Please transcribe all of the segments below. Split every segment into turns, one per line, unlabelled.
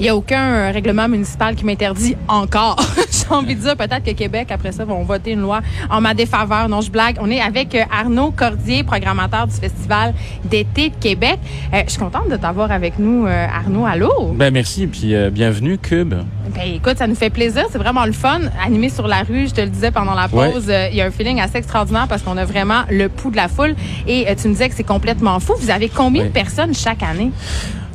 Il n'y a aucun euh, règlement municipal qui m'interdit encore. J'ai envie de dire peut-être que Québec, après ça, vont voter une loi en ma défaveur. Non, je blague. On est avec euh, Arnaud Cordier, programmateur du Festival d'été de Québec. Euh, je suis contente de t'avoir avec nous, euh, Arnaud. Allô?
Ben merci et puis euh, bienvenue Cube.
Ben, écoute, ça nous fait plaisir. C'est vraiment le fun. Animé sur la rue, je te le disais pendant la pause, il y a un feeling assez extraordinaire parce qu'on a vraiment le pouls de la foule. Et tu me disais que c'est complètement fou. Vous avez combien de personnes chaque année?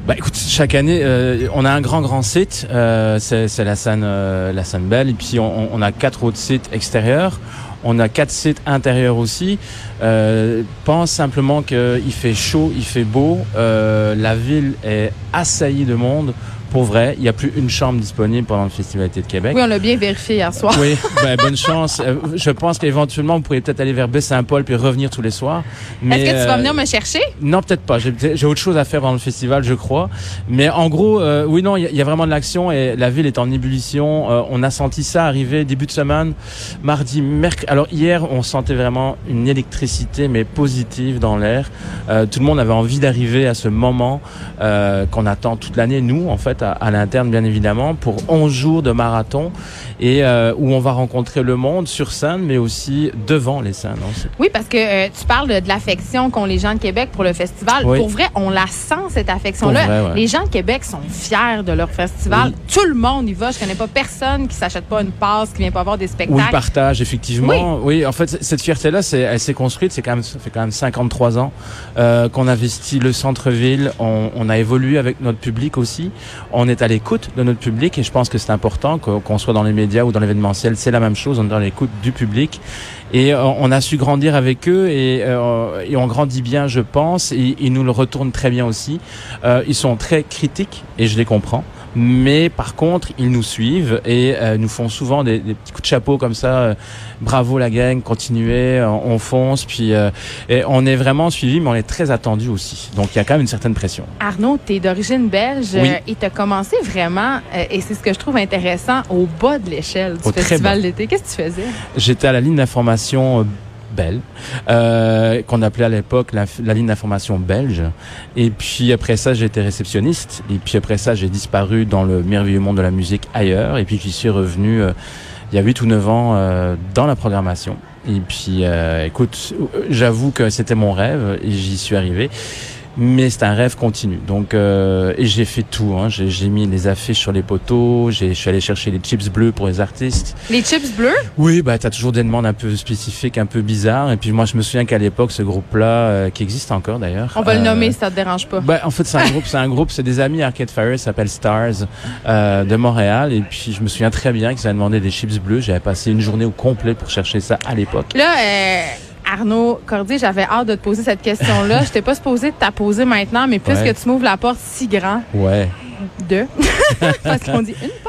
Bah écoute, chaque année, euh, on a un grand grand site, euh, c'est la scène euh, la scène belle et puis on, on a quatre autres sites extérieurs. On a quatre sites intérieurs aussi. Euh, pense simplement qu'il fait chaud, il fait beau. Euh, la ville est assaillie de monde. Pour vrai, il n'y a plus une chambre disponible pendant le Festival de Québec.
Oui, on l'a bien vérifié hier soir.
Oui, ben, bonne chance. Euh, je pense qu'éventuellement, vous pourriez peut-être aller vers Baie-Saint-Paul puis revenir tous les soirs.
Est-ce que tu vas
euh,
venir me chercher?
Non, peut-être pas. J'ai j'ai autre chose à faire pendant le festival, je crois. Mais en gros, euh, oui, non, il y, a- il y a vraiment de l'action et la ville est en ébullition. Euh, on a senti ça arriver début de semaine, mardi, mercredi. Alors hier, on sentait vraiment une électricité, mais positive dans l'air. Euh, tout le monde avait envie d'arriver à ce moment euh, qu'on attend toute l'année, nous, en fait, à, à l'interne, bien évidemment, pour 11 jours de marathon et euh, où on va rencontrer le monde sur scène, mais aussi devant les scènes. hein.
Oui, parce que euh, tu parles de, de l'affection qu'ont les gens de Québec pour le festival.
Oui.
Pour vrai, on la sent, cette affection-là.
Ouais.
Les gens de Québec sont fiers de leur festival.
Oui.
Tout le monde y va. Je connais pas personne qui s'achète pas une passe, qui vient pas voir des
Oui,
spectacles.
le partage, effectivement. Oui, en fait, cette fierté-là, c'est, elle s'est construite. C'est quand même, ça fait quand même 53 ans euh, qu'on investit le centre-ville. On, on a évolué avec notre public aussi. On est à l'écoute de notre public et je pense que c'est important qu'on, soit dans les médias ou dans l'événementiel. C'est la même chose. On est dans l'écoute du public et euh, on a su grandir avec eux et, euh, on grandit bien, je pense. Et ils nous le retournent très bien aussi. Euh, ils sont très critiques et je les comprends. Mais par contre, ils nous suivent et euh, nous font souvent des, des petits coups de chapeau comme ça. euh, bravo la gang, continuez, on, on fonce. Puis euh, et on est vraiment suivi, mais on est très attendu aussi. Donc il y a quand même une certaine pression.
Arnaud, tu es d'origine belge
Oui.
euh, et tu as commencé vraiment, euh, et c'est ce que je trouve intéressant, au bas de l'échelle du
Au
festival d'été. Qu'est-ce que tu faisais?
J'étais à la ligne d'information Belle, euh, qu'on appelait à l'époque la, la ligne d'information belge. Et puis après ça, j'étais réceptionniste. Et puis après ça, j'ai disparu dans le merveilleux monde de la musique ailleurs. Et puis j'y suis revenu euh, il y a 8 ou 9 ans euh, dans la programmation. Et puis, euh, écoute, j'avoue que c'était mon rêve et j'y suis arrivé. Mais c'est un rêve continu. Donc, euh, et j'ai fait tout. Hein. J'ai mis les affiches sur les poteaux. j'ai- Je suis allé chercher les chips bleus pour les artistes.
Les chips bleus?
Oui, bah t'as toujours des demandes un peu spécifiques, un peu bizarres. Et puis moi, je me souviens qu'à l'époque, ce groupe-là, euh, qui existe encore d'ailleurs.
On va le
euh,
nommer si ça te dérange pas.
Bah, en fait, c'est un groupe, c'est un groupe, c'est des amis Arcade Fire, ça s'appelle Stars euh, de Montréal. Et puis je me souviens très bien qu'ils avaient demandé des chips bleus. J'avais passé une journée au complet pour chercher ça à l'époque.
Là, euh, Arnaud Cordier, j'avais hâte de te poser cette question-là. Je t'ai pas supposé de t'la poser maintenant, mais puisque
Ouais.
tu m'ouvres la porte si grand,
Ouais.
deux, parce qu'on dit une porte.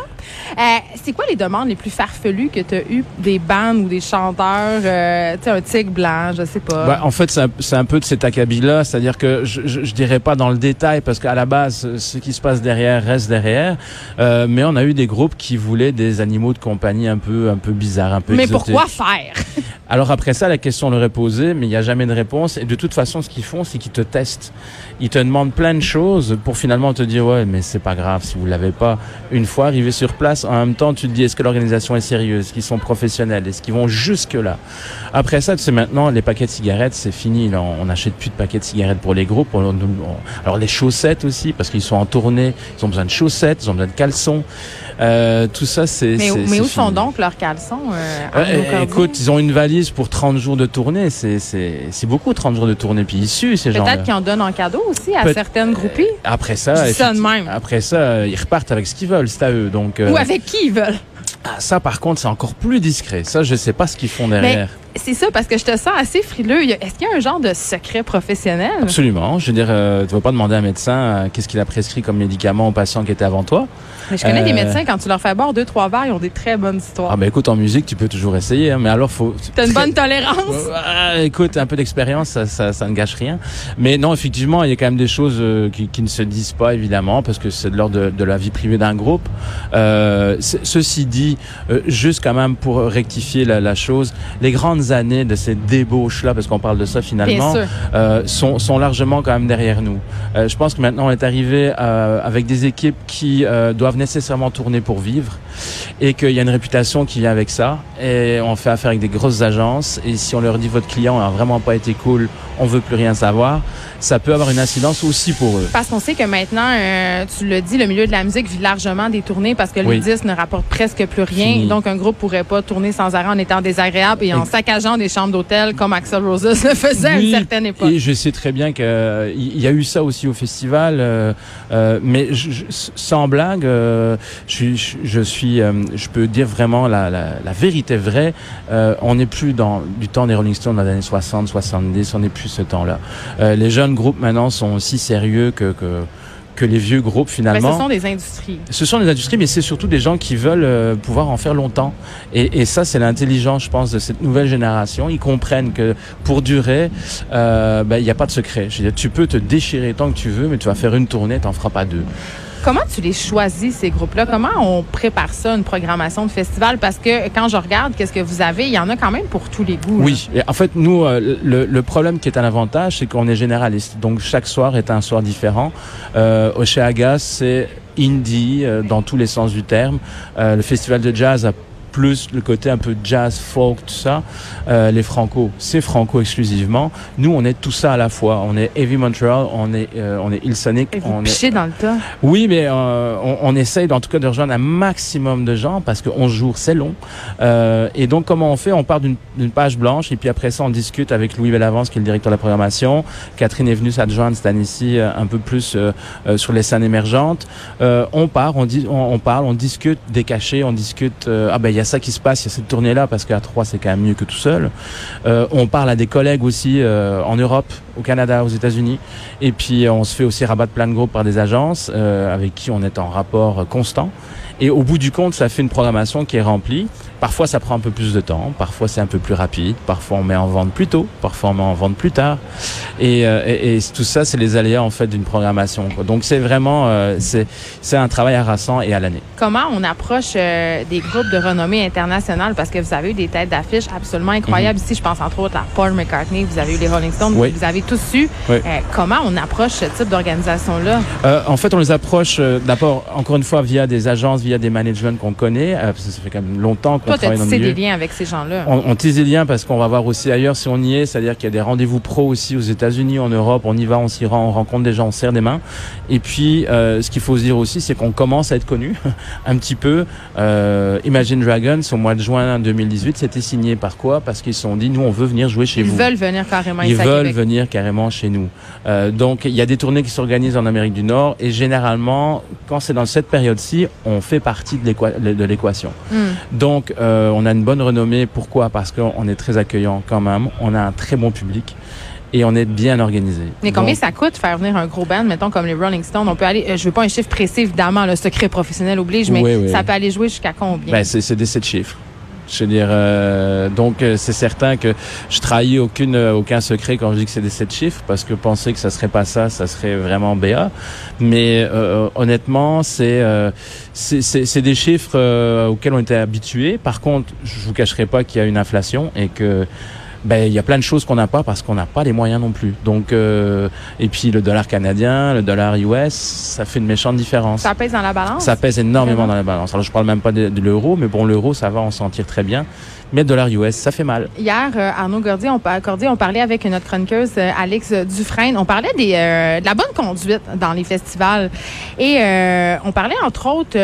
Euh, c'est quoi les demandes les plus farfelues que tu as eues des bandes ou des chanteurs, euh, tu sais, un tigre blanc, je sais pas?
Bah, en fait, c'est un, peu de cet acabit-là, c'est-à-dire que je, je, je dirais pas dans le détail parce qu'à la base, ce qui se passe derrière reste derrière. Euh, mais on a eu des groupes qui voulaient des animaux de compagnie un peu, un peu bizarres, un peu
mais
exotiques.
pourquoi faire?
Alors après ça, la question leur est posée, mais il n'y a jamais de réponse. Et de toute façon, ce qu'ils font, c'est qu'ils te testent. Ils te demandent plein de choses pour finalement te dire ouais, mais c'est pas grave si vous l'avez pas. Une fois arrivé sur place, en même temps, tu te dis est-ce que l'organisation est sérieuse, est-ce qu'ils sont professionnels, est-ce qu'ils vont jusque là. Après ça, tu sais maintenant, les paquets de cigarettes, c'est fini. On n'achète plus de paquets de cigarettes pour les groupes. Alors les chaussettes aussi, parce qu'ils sont en tournée, ils ont besoin de chaussettes, ils ont besoin de caleçons. Euh, tout ça, c'est.
Mais, où sont
fini.
donc leurs caleçons? Euh,
écoute, ils ont une valise pour 30 jours de tournée. C'est, c'est, c'est beaucoup 30 jours de tournée. Puis ils suent, ces gens-là.
Peut-être qu'ils en donnent en cadeau aussi à certaines groupies.
Après ça,
Je dis ça de
effectivement,
même.
après ça, euh, ils repartent avec ce qu'ils veulent. C'est à eux. Donc, euh,
Ou avec qui ils veulent.
ah, ça, par contre, c'est encore plus discret. Ça, je sais pas ce qu'ils font derrière.
C'est ça, parce que je te sens assez frileux. Est-ce qu'il y a un genre de secret professionnel?
Absolument. Je veux dire, euh, tu vas pas demander à un médecin euh, qu'est-ce qu'il a prescrit comme médicament aux patients qui étaient avant toi.
Mais je connais des médecins, quand tu leur fais boire deux, trois verres, ils ont des très bonnes histoires.
Ah ben écoute, en musique, tu peux toujours essayer, hein, mais alors faut...
T'as une bonne tolérance?
écoute, un peu d'expérience, ça, ça, ça, ne gâche rien. Mais non, effectivement, il y a quand même des choses qui, qui, ne se disent pas, évidemment, parce que c'est de l'ordre de, de, la vie privée d'un groupe. Euh, ceci dit, juste quand même pour rectifier la, la chose, les grandes années de ces débauches-là, parce qu'on parle de ça finalement, euh, sont, sont, largement quand même derrière nous. Euh, je pense que maintenant on est arrivé euh, avec des équipes qui doivent nécessairement tourner pour vivre et qu'il y a une réputation qui vient avec ça. Et on fait affaire avec des grosses agences et si on leur dit votre client n'a vraiment pas été cool, on veut plus rien savoir, ça peut avoir une incidence aussi pour eux.
Parce qu'on sait que maintenant, euh, tu le dis, le milieu de la musique vit largement des tournées parce que le disque ne rapporte presque plus rien. Donc un groupe pourrait pas tourner sans arrêt en étant désagréable et en saccageant des chambres d'hôtel comme Axel Roses le faisait à une certaine époque.
Et je sais très bien qu'il euh, y a eu ça aussi au festival, euh, euh, mais je, sans blague, je, je, je, euh, je peux dire vraiment la, la, la vérité vraie. on n'est plus dans du temps des Rolling Stones dans les années 60, 70, on n'est plus ce temps-là. les jeunes groupes maintenant sont aussi sérieux que, que que les vieux groupes finalement.
Mais ce sont des industries.
Ce sont des industries, mais c'est surtout des gens qui veulent euh, pouvoir en faire longtemps. Et, et ça, c'est l'intelligence, je pense, de cette nouvelle génération. Ils comprennent que pour durer, euh, ben, il n'y a pas de secret. Je veux dire, tu peux te déchirer tant que tu veux, mais tu vas faire une tournée, t'en feras pas deux.
Comment tu les choisis, ces groupes-là? Comment on prépare ça, une programmation de festival? Parce que quand je regarde qu'est-ce que vous avez, il y en a quand même pour tous les goûts.
Oui. En fait, nous, euh, le, problème qui est un avantage, c'est qu'on est généraliste. Donc, chaque soir est un soir différent. Euh, au chez c'est indie euh, dans tous les sens du terme. Euh, le festival de jazz a plus le côté un peu jazz, folk, tout ça. Euh, les Franco, c'est Franco exclusivement. Nous, on est tout ça à la fois. On est Heavy Montreal, on est, euh, on est Hillsonic.
Et vous
on
est... dans le tas.
Oui, mais euh, on, on, essaye en tout cas de rejoindre un maximum de gens parce que 11 jours, c'est long. Euh, et donc, comment on fait? On part d'une page blanche et puis après ça, on discute avec Louis Bellavance, qui est le directeur de la programmation. Catherine est venue s'adjoindre cette année-ci un peu plus sur les scènes émergentes. on part, on, dit, on, on, parle, on discute des cachets, on discute. ah ben, il y a ça qui se passe, il y a cette tournée-là, parce qu'à trois, c'est quand même mieux que tout seul. Euh, on parle à des collègues aussi euh, en Europe, au Canada, aux États-Unis. Et puis, on se fait aussi rabattre plein de groupes par des agences euh, avec qui on est en rapport constant. Et au bout du compte, ça fait une programmation qui est remplie. Parfois, ça prend un peu plus de temps. Parfois, c'est un peu plus rapide. Parfois, on met en vente plus tôt. Parfois, on met en vente plus tard. Et, euh, et, et tout ça, c'est les aléas en fait d'une programmation. Quoi. Donc, c'est vraiment euh, c'est un travail harassant et à l'année.
Comment on approche euh, des groupes de renommée internationale parce que vous avez eu des têtes d'affiche absolument incroyables mm -hmm. ici. Je pense entre autres à Paul McCartney. Vous avez eu les Rolling Stones.
Oui.
Vous avez tous su.
Oui.
comment on approche ce type d'organisation là
En fait, on les approche d'abord encore une fois via des agences, via des managements qu'on connaît. parce que ça fait quand même longtemps qu'on
Toi, tu as tissé des liens avec ces gens-là.
On, on, tisse des liens parce qu'on va voir aussi ailleurs si on y est, c'est-à-dire qu'il y a des rendez-vous pro aussi aux États-Unis, en Europe, on y va, on s'y rend, on rencontre des gens, on serre des mains. Et puis, euh, ce qu'il faut se dire aussi, c'est qu'on commence à être connu un petit peu. Euh, Imagine Dragons, au mois de juin 2018, c'était signé par quoi? Parce qu'ils se sont dit, nous, on veut venir jouer chez
Ils
vous.
Ils veulent venir carrément
Ils veulent
Québec.
venir carrément chez nous. Euh, donc, il y a des tournées qui s'organisent en Amérique du Nord et généralement, quand c'est dans cette période-ci, on fait partie de l'équation.
Mm.
Donc, on a une bonne renommée. Pourquoi? Parce qu'on est très accueillant quand même. On a un très bon public et on est bien organisé.
Mais combien Donc, ça coûte faire venir un gros band, mettons comme les Rolling Stones On peut aller, euh, je veux pas un chiffre précis évidemment, le secret professionnel oblige, mais
oui, oui.
ça peut aller jouer jusqu'à combien?
Ben, C'est des sept chiffres. Je veux dire, euh, donc euh, c'est certain que je trahis aucune, euh, aucun secret quand je dis que c'est des sept chiffres, parce que penser que ça serait pas ça, ça serait vraiment béat. Mais euh, honnêtement, c'est c'est des chiffres auxquels on était habitués. Par contre, je vous cacherai pas qu'il y a une inflation et que ben il y a plein de choses qu'on n'a pas parce qu'on n'a pas les moyens non plus. Donc euh, et puis le dollar canadien, le dollar US, ça fait une méchante différence.
Ça pèse dans la balance.
Ça pèse énormément dans la balance. Alors je parle même pas de, de l'euro, mais bon l'euro ça va, on s'en tire très bien. Mais le dollar US, ça fait mal.
Hier, euh, Arnaud Gordier, on, Gordier, on parlait avec notre chroniqueuse euh, Alex Dufresne. On parlait des, euh, de la bonne conduite dans les festivals. Et euh, on parlait entre autres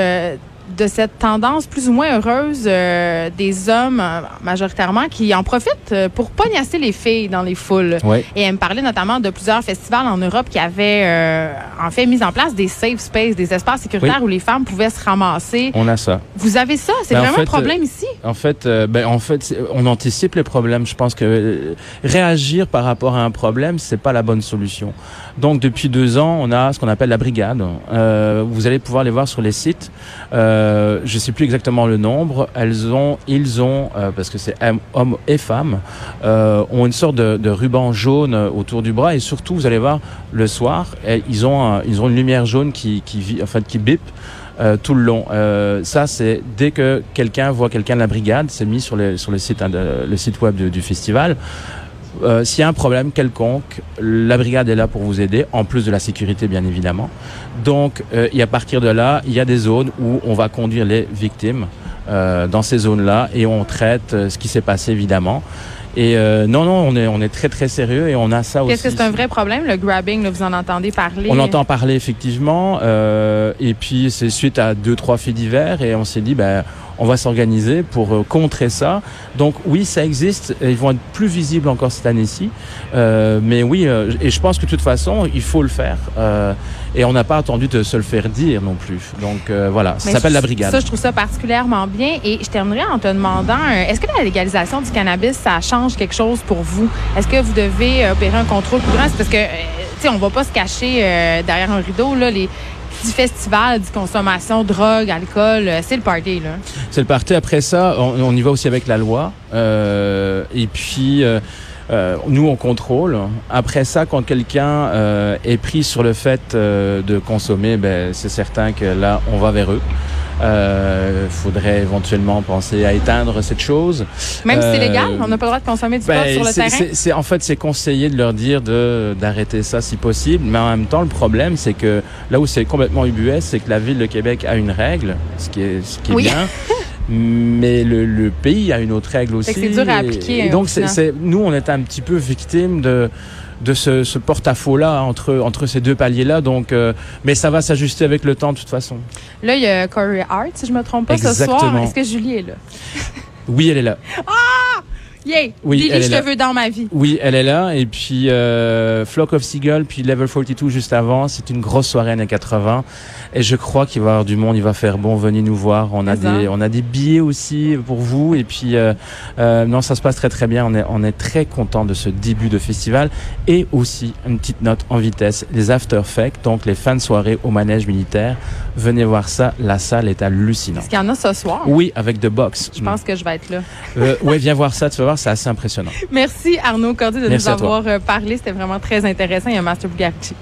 de cette tendance plus ou moins heureuse euh, des hommes euh, majoritairement qui en profitent euh, pour pognasser les filles dans les foules. Et elle me parlait notamment de plusieurs festivals en Europe qui avaient en fait mis en place des safe spaces, des espaces sécuritaires où les femmes pouvaient se ramasser.
On a ça.
Vous avez ça? C'est ben, vraiment un problème ici?
En fait, ben, en fait, on anticipe les problèmes. Je pense que réagir par rapport à un problème, c'est pas la bonne solution. Donc depuis deux ans, on a ce qu'on appelle la brigade. vous allez pouvoir les voir sur les sites. Euh, je sais plus exactement le nombre. Elles ont, ils ont, euh, parce que c'est hommes et femmes, euh, ont une sorte de, de, ruban jaune autour du bras et surtout, vous allez voir le soir, ils ont, ils ont une lumière jaune qui, qui, en fait, qui bip. Euh, tout le long. Euh, ça, c'est dès que quelqu'un voit quelqu'un de la brigade, c'est mis sur, les, sur le site, hein, le site web du, du festival. Euh, s'il y a un problème quelconque, la brigade est là pour vous aider, en plus de la sécurité bien évidemment. Donc, euh, et à partir de là, il y a des zones où on va conduire les victimes euh, dans ces zones-là et on traite euh, ce qui s'est passé évidemment. Et euh, non, non, on est, on est très, très sérieux et on a ça aussi.
Est-ce que c'est un vrai problème, le grabbing? Là, vous en entendez parler?
On entend parler, effectivement. Euh, et puis, c'est suite à deux, trois faits divers et on s'est dit, ben, on va s'organiser pour euh, contrer ça. Donc oui, ça existe. Ils vont être plus visibles encore cette année-ci. Euh, mais oui, euh, et je pense que de toute façon, il faut le faire. Euh, et on n'a pas attendu de se le faire dire non plus. Donc voilà, ça s'appelle la brigade.
Ça, je trouve ça particulièrement bien. Et je terminerai en te demandant, est-ce que la légalisation du cannabis, ça change quelque chose pour vous? Est-ce que vous devez opérer un contrôle plus grand? Parce que, tu sais, on va pas se cacher derrière un rideau, là, les du festival, du consommation, drogue, alcool, euh, c'est le party, là.
C'est le party. Après ça, on, y va aussi avec la loi. Euh, et puis, euh, euh, nous, on contrôle. Après ça, quand quelqu'un euh, est pris sur le fait de consommer, ben, c'est certain que là, on va vers eux. Il euh, faudrait éventuellement penser à éteindre cette chose.
Même si c'est légal, on n'a pas le droit de consommer du pot ben, sur le terrain?
C'est en fait c'est conseillé de leur dire de d'arrêter ça si possible, mais en même temps le problème c'est que là où c'est complètement ubuesque, c'est que la ville de Québec a une règle, ce qui est ce qui est bien. mais le, le, pays a une autre règle aussi.
C'est dur à appliquer.
Et donc, c'est, nous, on est un petit peu victime de de ce, ce porte-à-faux là entre entre ces deux paliers là. Donc, euh, mais ça va s'ajuster avec le temps de toute façon.
Là, il y a Corey Hart, si je me trompe pas, ce soir. Est-ce que Julie est là?
Oui, elle est là.
Ah Yeah! Oui, elle je te veux dans ma vie.
Oui, elle est là. Et puis euh, Flock of Seagull, puis Level 42 juste avant. C'est une grosse soirée années 80. Et je crois qu'il va y avoir du monde. Il va faire bon. Venez nous voir. On a des, on a des billets aussi pour vous. Et puis euh, euh, non, ça se passe très très bien. On est, on est très content de ce début de festival. Et aussi une petite note en vitesse. Les after effects, donc les fins de soirée au manège militaire. Venez voir ça. La salle est hallucinante.
Est-ce qu'il y en a ce soir?
Oui, avec The Box.
Je pense que je vais être là.
ouais, viens voir ça. Tu vas voir c'est assez impressionnant.
Merci Arnaud Cordy de nous avoir euh, parlé. C'était vraiment très intéressant. Il y a Master Bugatti.